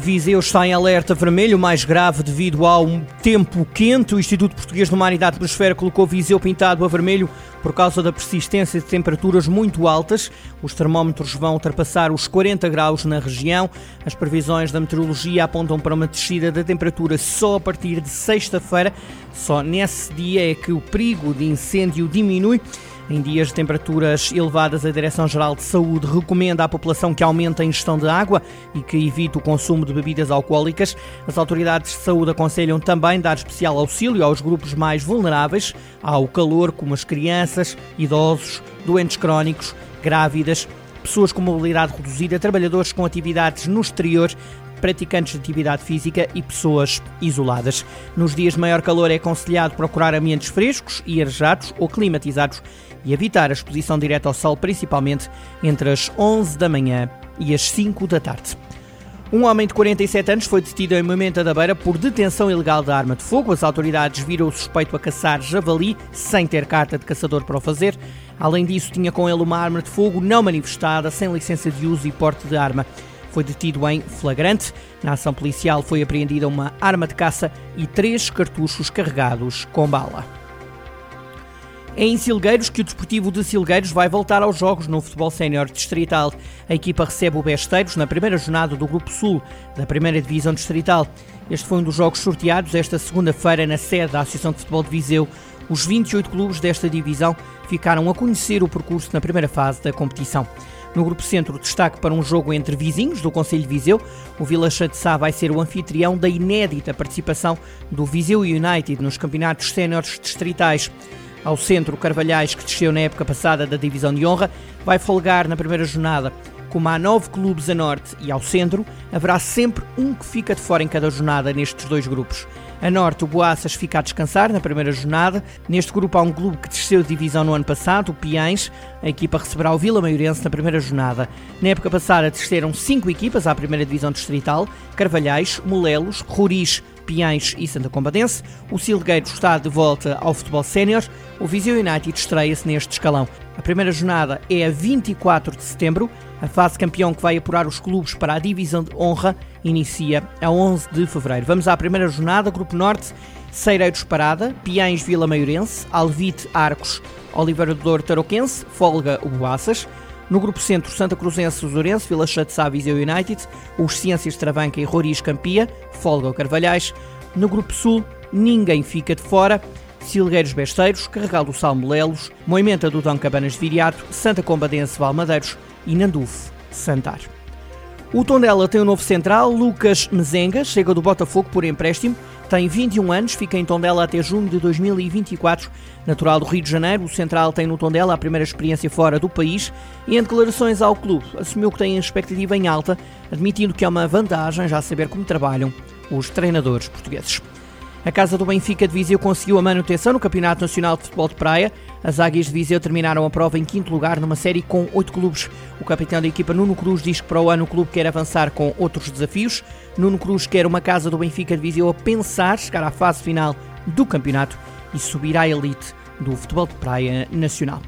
Viseu está em alerta vermelho, mais grave devido ao tempo quente. O Instituto Português do Mar e da Atmosfera colocou Viseu pintado a vermelho por causa da persistência de temperaturas muito altas. Os termómetros vão ultrapassar os 40 graus na região. As previsões da meteorologia apontam para uma descida da temperatura só a partir de sexta-feira. Só nesse dia é que o perigo de incêndio diminui. Em dias de temperaturas elevadas, a Direção-Geral de Saúde recomenda à população que aumente a ingestão de água e que evite o consumo de bebidas alcoólicas. As autoridades de saúde aconselham também dar especial auxílio aos grupos mais vulneráveis ao calor, como as crianças, idosos, doentes crónicos, grávidas, pessoas com mobilidade reduzida, trabalhadores com atividades no exterior, praticantes de atividade física e pessoas isoladas. Nos dias de maior calor é aconselhado procurar ambientes frescos e arejados ou climatizados e evitar a exposição direta ao sol, principalmente entre as 11 da manhã e as 5 da tarde. Um homem de 47 anos foi detido em Moimenta da Beira por detenção ilegal de arma de fogo. As autoridades viram o suspeito a caçar javali sem ter carta de caçador para o fazer. Além disso, tinha com ele uma arma de fogo não manifestada, sem licença de uso e porte de arma foi detido em flagrante. Na ação policial foi apreendida uma arma de caça e três cartuchos carregados com bala. É em Silgueiros que o Desportivo de Silgueiros vai voltar aos jogos no futebol sénior distrital. A equipa recebe o Besteiros na primeira jornada do Grupo Sul da primeira divisão distrital. Este foi um dos jogos sorteados esta segunda-feira na sede da Associação de Futebol de Viseu. Os 28 clubes desta divisão ficaram a conhecer o percurso na primeira fase da competição. No Grupo Centro, destaque para um jogo entre vizinhos do Conselho de Viseu. O Vila de Sá vai ser o anfitrião da inédita participação do Viseu United nos campeonatos séniores distritais. Ao centro, Carvalhais, que desceu na época passada da Divisão de Honra, vai folgar na primeira jornada. Como há nove clubes a norte e ao centro, haverá sempre um que fica de fora em cada jornada nestes dois grupos. A norte, o Boaças fica a descansar na primeira jornada. Neste grupo há um clube que desceu de divisão no ano passado, o Piães. A equipa receberá o Vila Maiorense na primeira jornada. Na época passada desceram cinco equipas à primeira divisão distrital: Carvalhais, Molelos, Ruris, Piães e Santa Combadense. O Silgueiro está de volta ao futebol sénior. O Viseu United estreia-se neste escalão. A primeira jornada é a 24 de setembro. A fase campeão que vai apurar os clubes para a divisão de honra inicia a 11 de fevereiro. Vamos à primeira jornada, Grupo Norte, Seireiros Parada, Piães Vila Maiorense, Alvite Arcos, Oliveira do Douro Folga Ubuaças. No Grupo Centro, Santa Cruzense Zurense, Vila Chatzá Viseu United, os Ciências Travanca e Roriz Campia, Folga Carvalhais. No Grupo Sul, ninguém fica de fora. Silgueiros Besteiros, Carregal do Salmolelos, Moimenta do Dão Cabanas de Viriato, Santa Combadense Valmadeiros e Nandufo Santar. O Tondela tem um novo central, Lucas Mezenga, chega do Botafogo por empréstimo, tem 21 anos, fica em Tondela até junho de 2024. Natural do Rio de Janeiro, o central tem no Tondela a primeira experiência fora do país e em declarações ao clube assumiu que tem a expectativa em alta, admitindo que é uma vantagem já saber como trabalham os treinadores portugueses. A Casa do Benfica de Viseu conseguiu a manutenção no Campeonato Nacional de Futebol de Praia. As Águias de Viseu terminaram a prova em quinto lugar numa série com oito clubes. O capitão da equipa Nuno Cruz diz que para o ano o clube quer avançar com outros desafios. Nuno Cruz quer uma Casa do Benfica de Viseu a pensar chegar à fase final do campeonato e subir à elite do futebol de praia nacional.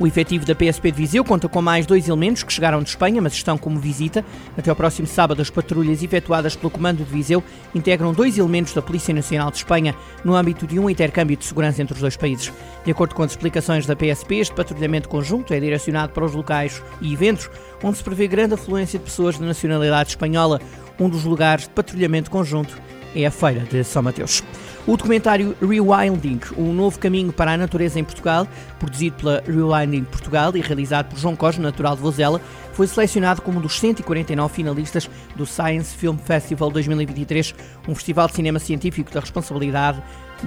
O efetivo da PSP de Viseu conta com mais dois elementos que chegaram de Espanha, mas estão como visita. Até ao próximo sábado, as patrulhas efetuadas pelo Comando de Viseu integram dois elementos da Polícia Nacional de Espanha no âmbito de um intercâmbio de segurança entre os dois países. De acordo com as explicações da PSP, este patrulhamento conjunto é direcionado para os locais e eventos onde se prevê grande afluência de pessoas de nacionalidade espanhola. Um dos lugares de patrulhamento conjunto é a Feira de São Mateus. O documentário Rewinding, um novo caminho para a natureza em Portugal, produzido pela Rewinding Portugal e realizado por João Cosme, natural de Vozela, foi selecionado como um dos 149 finalistas do Science Film Festival 2023, um festival de cinema científico da responsabilidade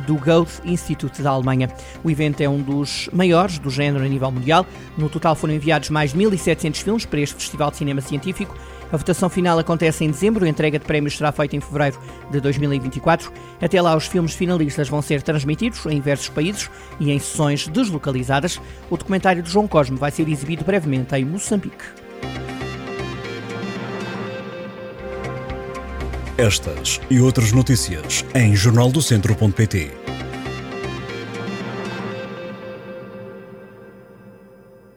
do Goethe Institute da Alemanha. O evento é um dos maiores do género a nível mundial. No total foram enviados mais de 1.700 filmes para este Festival de Cinema Científico. A votação final acontece em dezembro, a entrega de prémios será feita em fevereiro de 2024. Até lá, os filmes finalistas vão ser transmitidos em diversos países e em sessões deslocalizadas. O documentário de João Cosme vai ser exibido brevemente em Moçambique. Estas e outras notícias em jornaldocentro.pt.